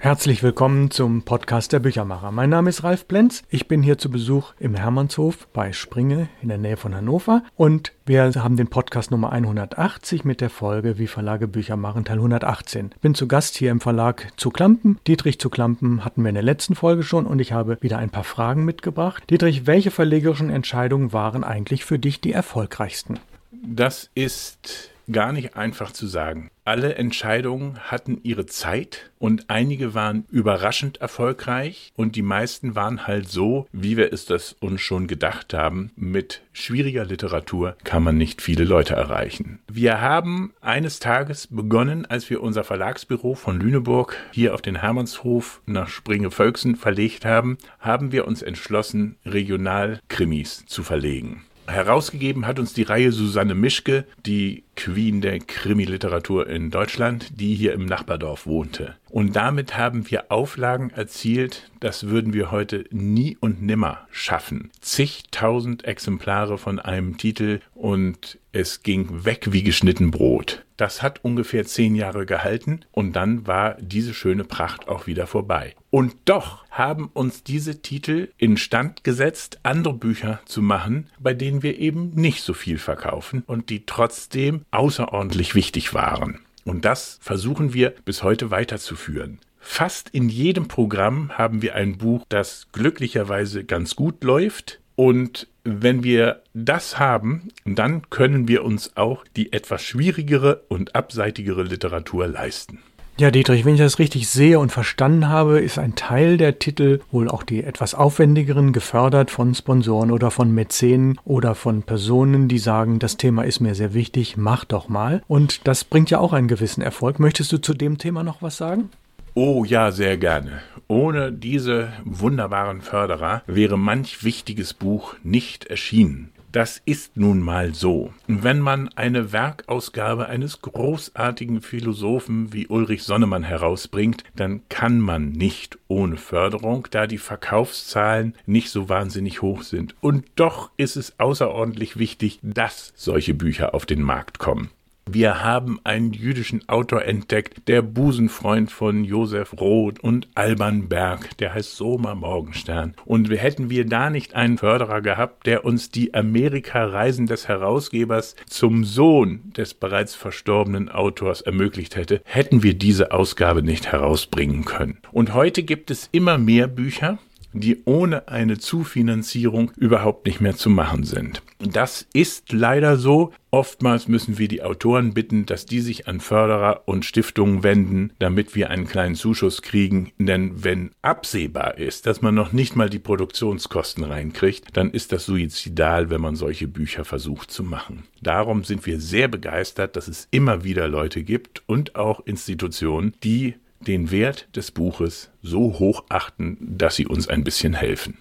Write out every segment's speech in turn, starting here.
Herzlich willkommen zum Podcast der Büchermacher. Mein Name ist Ralf Plenz. Ich bin hier zu Besuch im Hermannshof bei Springe in der Nähe von Hannover und wir haben den Podcast Nummer 180 mit der Folge Wie Verlage Bücher machen Teil 118. Bin zu Gast hier im Verlag zu Klampen. Dietrich zu Klampen hatten wir in der letzten Folge schon und ich habe wieder ein paar Fragen mitgebracht. Dietrich, welche verlegerischen Entscheidungen waren eigentlich für dich die erfolgreichsten? Das ist gar nicht einfach zu sagen. Alle Entscheidungen hatten ihre Zeit und einige waren überraschend erfolgreich und die meisten waren halt so, wie wir es das uns schon gedacht haben. Mit schwieriger Literatur kann man nicht viele Leute erreichen. Wir haben eines Tages begonnen, als wir unser Verlagsbüro von Lüneburg hier auf den Hermannshof nach Springe-Völksen verlegt haben, haben wir uns entschlossen, Regionalkrimis zu verlegen. Herausgegeben hat uns die Reihe Susanne Mischke, die Queen der Krimiliteratur in Deutschland, die hier im Nachbardorf wohnte. Und damit haben wir Auflagen erzielt, das würden wir heute nie und nimmer schaffen. Zigtausend Exemplare von einem Titel und es ging weg wie geschnitten Brot. Das hat ungefähr zehn Jahre gehalten und dann war diese schöne Pracht auch wieder vorbei. Und doch haben uns diese Titel instand gesetzt, andere Bücher zu machen, bei denen wir eben nicht so viel verkaufen und die trotzdem außerordentlich wichtig waren. Und das versuchen wir bis heute weiterzuführen. Fast in jedem Programm haben wir ein Buch, das glücklicherweise ganz gut läuft. Und wenn wir das haben, dann können wir uns auch die etwas schwierigere und abseitigere Literatur leisten. Ja, Dietrich, wenn ich das richtig sehe und verstanden habe, ist ein Teil der Titel, wohl auch die etwas aufwendigeren, gefördert von Sponsoren oder von Mäzenen oder von Personen, die sagen, das Thema ist mir sehr wichtig, mach doch mal. Und das bringt ja auch einen gewissen Erfolg. Möchtest du zu dem Thema noch was sagen? Oh ja, sehr gerne. Ohne diese wunderbaren Förderer wäre manch wichtiges Buch nicht erschienen. Das ist nun mal so. Wenn man eine Werkausgabe eines großartigen Philosophen wie Ulrich Sonnemann herausbringt, dann kann man nicht ohne Förderung, da die Verkaufszahlen nicht so wahnsinnig hoch sind. Und doch ist es außerordentlich wichtig, dass solche Bücher auf den Markt kommen. Wir haben einen jüdischen Autor entdeckt, der Busenfreund von Josef Roth und Alban Berg, der heißt Soma Morgenstern. Und hätten wir da nicht einen Förderer gehabt, der uns die Amerika-Reisen des Herausgebers zum Sohn des bereits verstorbenen Autors ermöglicht hätte, hätten wir diese Ausgabe nicht herausbringen können. Und heute gibt es immer mehr Bücher, die ohne eine Zufinanzierung überhaupt nicht mehr zu machen sind. Das ist leider so. Oftmals müssen wir die Autoren bitten, dass die sich an Förderer und Stiftungen wenden, damit wir einen kleinen Zuschuss kriegen. Denn wenn absehbar ist, dass man noch nicht mal die Produktionskosten reinkriegt, dann ist das suizidal, wenn man solche Bücher versucht zu machen. Darum sind wir sehr begeistert, dass es immer wieder Leute gibt und auch Institutionen, die den Wert des Buches so hoch achten, dass sie uns ein bisschen helfen.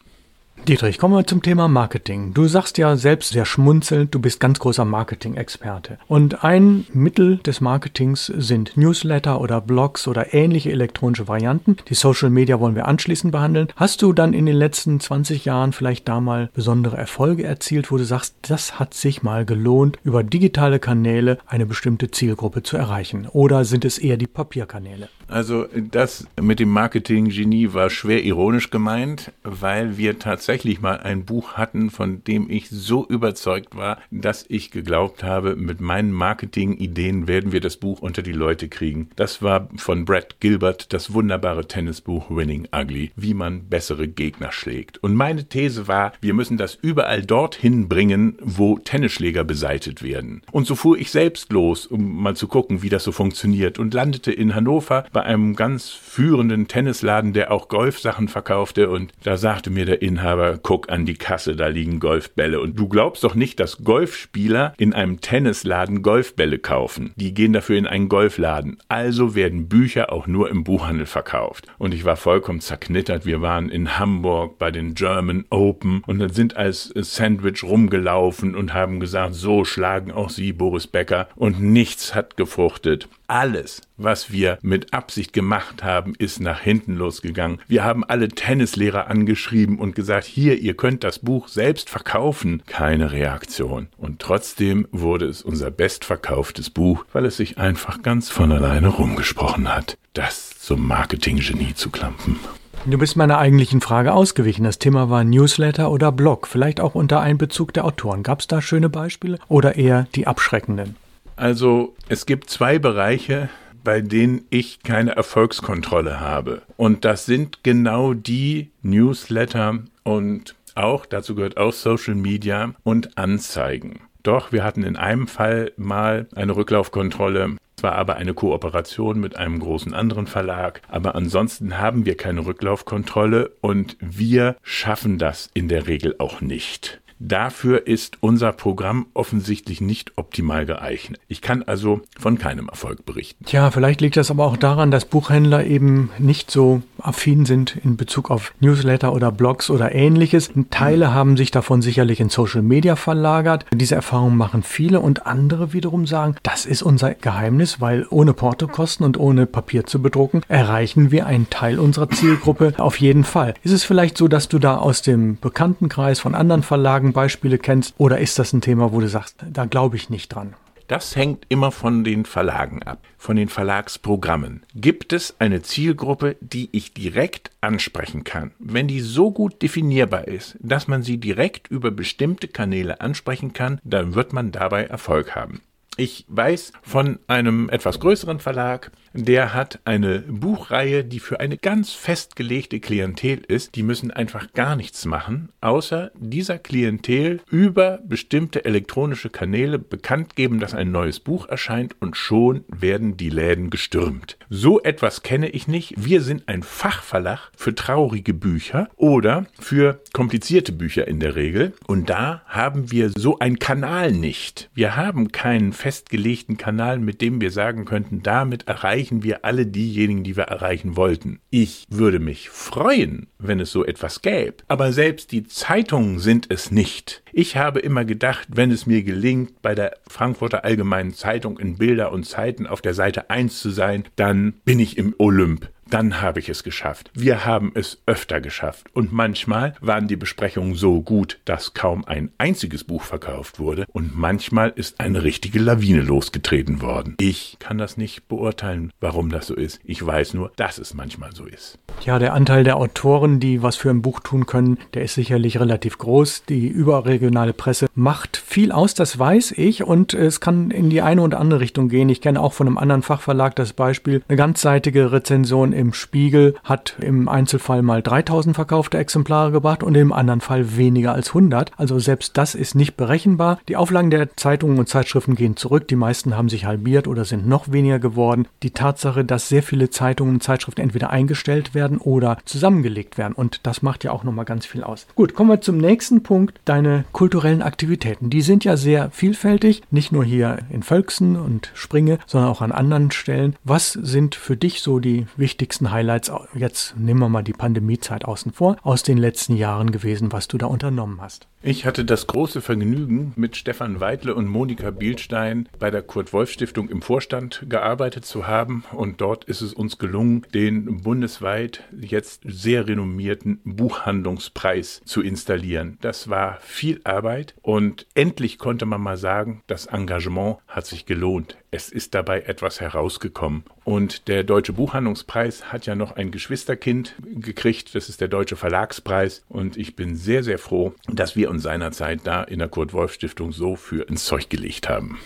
Dietrich, kommen wir zum Thema Marketing. Du sagst ja selbst sehr schmunzelnd, du bist ganz großer Marketing-Experte. Und ein Mittel des Marketings sind Newsletter oder Blogs oder ähnliche elektronische Varianten. Die Social Media wollen wir anschließend behandeln. Hast du dann in den letzten 20 Jahren vielleicht da mal besondere Erfolge erzielt, wo du sagst, das hat sich mal gelohnt, über digitale Kanäle eine bestimmte Zielgruppe zu erreichen? Oder sind es eher die Papierkanäle? Also das mit dem Marketing-Genie war schwer ironisch gemeint, weil wir tatsächlich mal ein Buch hatten, von dem ich so überzeugt war, dass ich geglaubt habe, mit meinen Marketing-Ideen werden wir das Buch unter die Leute kriegen. Das war von Brad Gilbert das wunderbare Tennisbuch Winning Ugly, wie man bessere Gegner schlägt. Und meine These war, wir müssen das überall dorthin bringen, wo Tennisschläger beseitigt werden. Und so fuhr ich selbst los, um mal zu gucken, wie das so funktioniert und landete in Hannover bei einem ganz führenden Tennisladen, der auch Golfsachen verkaufte und da sagte mir der Inhaber, guck an die Kasse, da liegen Golfbälle und du glaubst doch nicht, dass Golfspieler in einem Tennisladen Golfbälle kaufen. Die gehen dafür in einen Golfladen. Also werden Bücher auch nur im Buchhandel verkauft. Und ich war vollkommen zerknittert. Wir waren in Hamburg bei den German Open und dann sind als Sandwich rumgelaufen und haben gesagt, so schlagen auch Sie, Boris Becker. Und nichts hat gefruchtet. Alles, was wir mit Absicht gemacht haben, ist nach hinten losgegangen. Wir haben alle Tennislehrer angeschrieben und gesagt, hier, ihr könnt das Buch selbst verkaufen. Keine Reaktion. Und trotzdem wurde es unser bestverkauftes Buch, weil es sich einfach ganz von alleine rumgesprochen hat. Das zum Marketinggenie zu klampen. Du bist meiner eigentlichen Frage ausgewichen. Das Thema war Newsletter oder Blog, vielleicht auch unter Einbezug der Autoren. Gab es da schöne Beispiele oder eher die abschreckenden? Also es gibt zwei Bereiche, bei denen ich keine Erfolgskontrolle habe. Und das sind genau die Newsletter und auch, dazu gehört auch Social Media und Anzeigen. Doch, wir hatten in einem Fall mal eine Rücklaufkontrolle. Es war aber eine Kooperation mit einem großen anderen Verlag. Aber ansonsten haben wir keine Rücklaufkontrolle und wir schaffen das in der Regel auch nicht. Dafür ist unser Programm offensichtlich nicht optimal geeignet. Ich kann also von keinem Erfolg berichten. Tja, vielleicht liegt das aber auch daran, dass Buchhändler eben nicht so affin sind in Bezug auf Newsletter oder Blogs oder ähnliches. Teile haben sich davon sicherlich in Social Media verlagert. Diese Erfahrungen machen viele und andere wiederum sagen, das ist unser Geheimnis, weil ohne Portokosten und ohne Papier zu bedrucken erreichen wir einen Teil unserer Zielgruppe auf jeden Fall. Ist es vielleicht so, dass du da aus dem Bekanntenkreis von anderen Verlagen Beispiele kennst? Oder ist das ein Thema, wo du sagst, da glaube ich nicht dran? Das hängt immer von den Verlagen ab, von den Verlagsprogrammen. Gibt es eine Zielgruppe, die ich direkt ansprechen kann? Wenn die so gut definierbar ist, dass man sie direkt über bestimmte Kanäle ansprechen kann, dann wird man dabei Erfolg haben. Ich weiß von einem etwas größeren Verlag, der hat eine Buchreihe, die für eine ganz festgelegte Klientel ist. Die müssen einfach gar nichts machen, außer dieser Klientel über bestimmte elektronische Kanäle bekannt geben, dass ein neues Buch erscheint und schon werden die Läden gestürmt. So etwas kenne ich nicht. Wir sind ein Fachverlag für traurige Bücher oder für komplizierte Bücher in der Regel. Und da haben wir so einen Kanal nicht. Wir haben keinen festgelegten Kanal, mit dem wir sagen könnten, damit erreichen erreichen wir alle diejenigen, die wir erreichen wollten. Ich würde mich freuen, wenn es so etwas gäbe. Aber selbst die Zeitungen sind es nicht. Ich habe immer gedacht, wenn es mir gelingt, bei der Frankfurter Allgemeinen Zeitung in Bilder und Zeiten auf der Seite 1 zu sein, dann bin ich im Olymp dann habe ich es geschafft. Wir haben es öfter geschafft. Und manchmal waren die Besprechungen so gut, dass kaum ein einziges Buch verkauft wurde. Und manchmal ist eine richtige Lawine losgetreten worden. Ich kann das nicht beurteilen, warum das so ist. Ich weiß nur, dass es manchmal so ist. Ja, der Anteil der Autoren, die was für ein Buch tun können, der ist sicherlich relativ groß. Die überregionale Presse macht viel aus, das weiß ich. Und es kann in die eine oder andere Richtung gehen. Ich kenne auch von einem anderen Fachverlag das Beispiel, eine ganzseitige Rezension im Spiegel hat im Einzelfall mal 3000 verkaufte Exemplare gebracht und im anderen Fall weniger als 100. Also selbst das ist nicht berechenbar. Die Auflagen der Zeitungen und Zeitschriften gehen zurück. Die meisten haben sich halbiert oder sind noch weniger geworden. Die Tatsache, dass sehr viele Zeitungen und Zeitschriften entweder eingestellt werden oder zusammengelegt werden. Und das macht ja auch nochmal ganz viel aus. Gut, kommen wir zum nächsten Punkt. Deine kulturellen Aktivitäten. Die sind ja sehr vielfältig. Nicht nur hier in Völksen und Springe, sondern auch an anderen Stellen. Was sind für dich so die wichtigsten wichtigsten Highlights, jetzt nehmen wir mal die Pandemiezeit außen vor, aus den letzten Jahren gewesen, was du da unternommen hast? Ich hatte das große Vergnügen, mit Stefan Weidle und Monika Bielstein bei der Kurt-Wolf-Stiftung im Vorstand gearbeitet zu haben. Und dort ist es uns gelungen, den bundesweit jetzt sehr renommierten Buchhandlungspreis zu installieren. Das war viel Arbeit und endlich konnte man mal sagen, das Engagement hat sich gelohnt. Es ist dabei etwas herausgekommen. Und der Deutsche Buchhandlungspreis hat ja noch ein Geschwisterkind gekriegt. Das ist der Deutsche Verlagspreis. Und ich bin sehr, sehr froh, dass wir uns seinerzeit da in der Kurt-Wolf-Stiftung so für ins Zeug gelegt haben.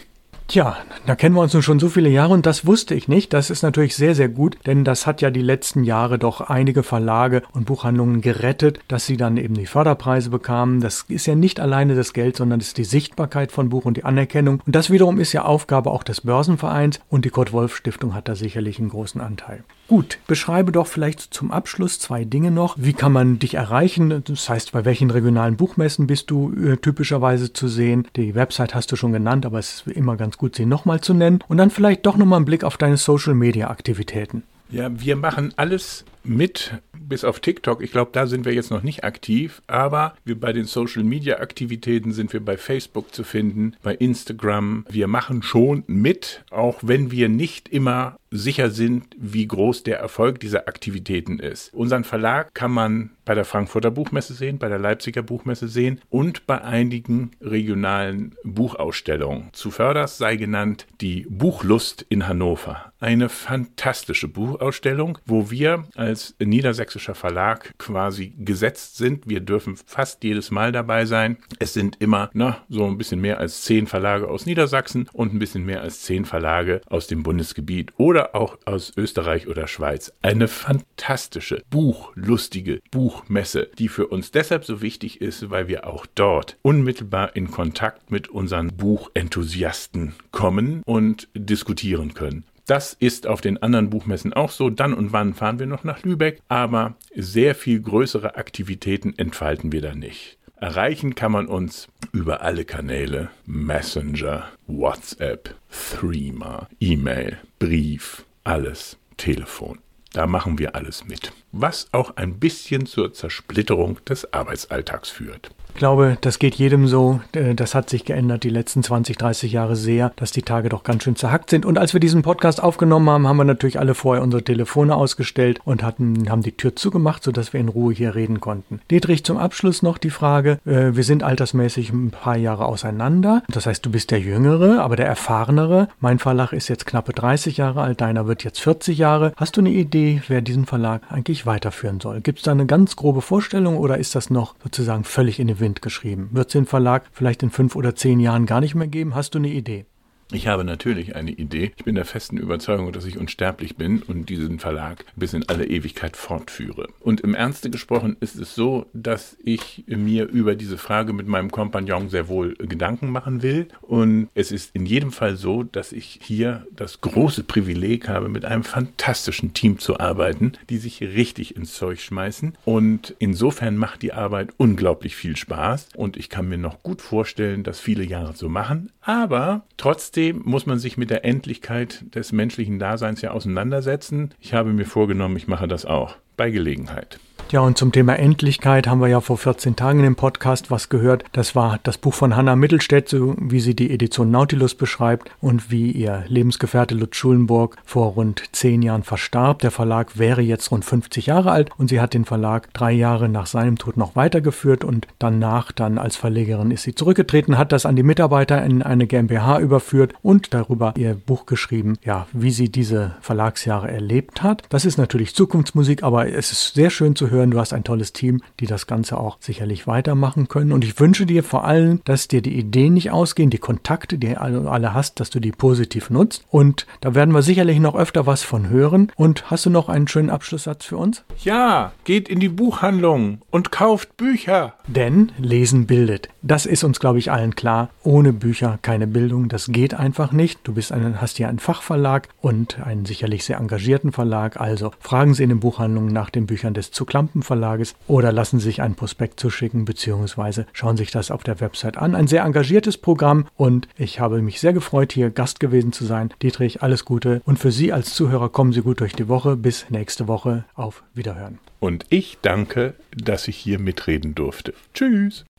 Tja, da kennen wir uns nun schon so viele Jahre und das wusste ich nicht. Das ist natürlich sehr, sehr gut, denn das hat ja die letzten Jahre doch einige Verlage und Buchhandlungen gerettet, dass sie dann eben die Förderpreise bekamen. Das ist ja nicht alleine das Geld, sondern es ist die Sichtbarkeit von Buch und die Anerkennung. Und das wiederum ist ja Aufgabe auch des Börsenvereins und die Kurt-Wolf-Stiftung hat da sicherlich einen großen Anteil. Gut, beschreibe doch vielleicht zum Abschluss zwei Dinge noch. Wie kann man dich erreichen? Das heißt, bei welchen regionalen Buchmessen bist du äh, typischerweise zu sehen? Die Website hast du schon genannt, aber es ist immer ganz gut, sie nochmal zu nennen. Und dann vielleicht doch nochmal einen Blick auf deine Social-Media-Aktivitäten. Ja, wir machen alles mit bis auf TikTok. Ich glaube, da sind wir jetzt noch nicht aktiv, aber wir bei den Social Media Aktivitäten sind wir bei Facebook zu finden, bei Instagram. Wir machen schon mit, auch wenn wir nicht immer sicher sind, wie groß der Erfolg dieser Aktivitäten ist. Unseren Verlag kann man bei der Frankfurter Buchmesse sehen, bei der Leipziger Buchmesse sehen und bei einigen regionalen Buchausstellungen. Zuvörderst sei genannt die Buchlust in Hannover. Eine fantastische Buchausstellung, wo wir als niedersächsischer Verlag quasi gesetzt sind. Wir dürfen fast jedes Mal dabei sein. Es sind immer, na, so ein bisschen mehr als zehn Verlage aus Niedersachsen und ein bisschen mehr als zehn Verlage aus dem Bundesgebiet oder auch aus Österreich oder Schweiz. Eine fantastische, buchlustige Buchmesse, die für uns deshalb so wichtig ist, weil wir auch dort unmittelbar in Kontakt mit unseren Buchenthusiasten kommen und diskutieren können. Das ist auf den anderen Buchmessen auch so. Dann und wann fahren wir noch nach Lübeck, aber sehr viel größere Aktivitäten entfalten wir da nicht. Erreichen kann man uns über alle Kanäle. Messenger, WhatsApp, Threema, E-Mail, Brief, alles, Telefon. Da machen wir alles mit. Was auch ein bisschen zur Zersplitterung des Arbeitsalltags führt. Ich glaube, das geht jedem so. Äh, das hat sich geändert die letzten 20, 30 Jahre sehr, dass die Tage doch ganz schön zerhackt sind. Und als wir diesen Podcast aufgenommen haben, haben wir natürlich alle vorher unsere Telefone ausgestellt und hatten, haben die Tür zugemacht, sodass wir in Ruhe hier reden konnten. Dietrich, zum Abschluss noch die Frage. Äh, wir sind altersmäßig ein paar Jahre auseinander. Das heißt, du bist der Jüngere, aber der Erfahrenere. Mein Verlag ist jetzt knappe 30 Jahre alt, deiner wird jetzt 40 Jahre. Hast du eine Idee, wer diesen Verlag eigentlich weiterführen soll? Gibt es da eine ganz grobe Vorstellung oder ist das noch sozusagen völlig in den Wind geschrieben. Wird es den Verlag vielleicht in fünf oder zehn Jahren gar nicht mehr geben? Hast du eine Idee? Ich habe natürlich eine Idee. Ich bin der festen Überzeugung, dass ich unsterblich bin und diesen Verlag bis in alle Ewigkeit fortführe. Und im Ernste gesprochen ist es so, dass ich mir über diese Frage mit meinem Kompagnon sehr wohl Gedanken machen will. Und es ist in jedem Fall so, dass ich hier das große Privileg habe, mit einem fantastischen Team zu arbeiten, die sich richtig ins Zeug schmeißen. Und insofern macht die Arbeit unglaublich viel Spaß. Und ich kann mir noch gut vorstellen, das viele Jahre zu machen. Aber trotzdem Trotzdem muss man sich mit der Endlichkeit des menschlichen Daseins ja auseinandersetzen. Ich habe mir vorgenommen, ich mache das auch bei Gelegenheit. Ja, und zum Thema Endlichkeit haben wir ja vor 14 Tagen dem Podcast was gehört. Das war das Buch von Hannah Mittelstädt, so wie sie die Edition Nautilus beschreibt und wie ihr Lebensgefährte Lutz Schulenburg vor rund zehn Jahren verstarb. Der Verlag wäre jetzt rund 50 Jahre alt und sie hat den Verlag drei Jahre nach seinem Tod noch weitergeführt und danach dann als Verlegerin ist sie zurückgetreten, hat das an die Mitarbeiter in eine GmbH überführt und darüber ihr Buch geschrieben, ja, wie sie diese Verlagsjahre erlebt hat. Das ist natürlich Zukunftsmusik, aber es ist sehr schön zu hören, hören, du hast ein tolles Team, die das Ganze auch sicherlich weitermachen können. Und ich wünsche dir vor allem, dass dir die Ideen nicht ausgehen, die Kontakte, die du alle hast, dass du die positiv nutzt. Und da werden wir sicherlich noch öfter was von hören. Und hast du noch einen schönen Abschlusssatz für uns? Ja, geht in die Buchhandlung und kauft Bücher. Denn Lesen bildet. Das ist uns, glaube ich, allen klar. Ohne Bücher keine Bildung. Das geht einfach nicht. Du bist ein, hast hier einen Fachverlag und einen sicherlich sehr engagierten Verlag. Also fragen Sie in den Buchhandlungen nach den Büchern des Zuklampen Verlages oder lassen sich ein Prospekt zuschicken beziehungsweise schauen sich das auf der Website an. Ein sehr engagiertes Programm und ich habe mich sehr gefreut, hier Gast gewesen zu sein. Dietrich, alles Gute und für Sie als Zuhörer kommen Sie gut durch die Woche. Bis nächste Woche. Auf Wiederhören. Und ich danke, dass ich hier mitreden durfte. Tschüss.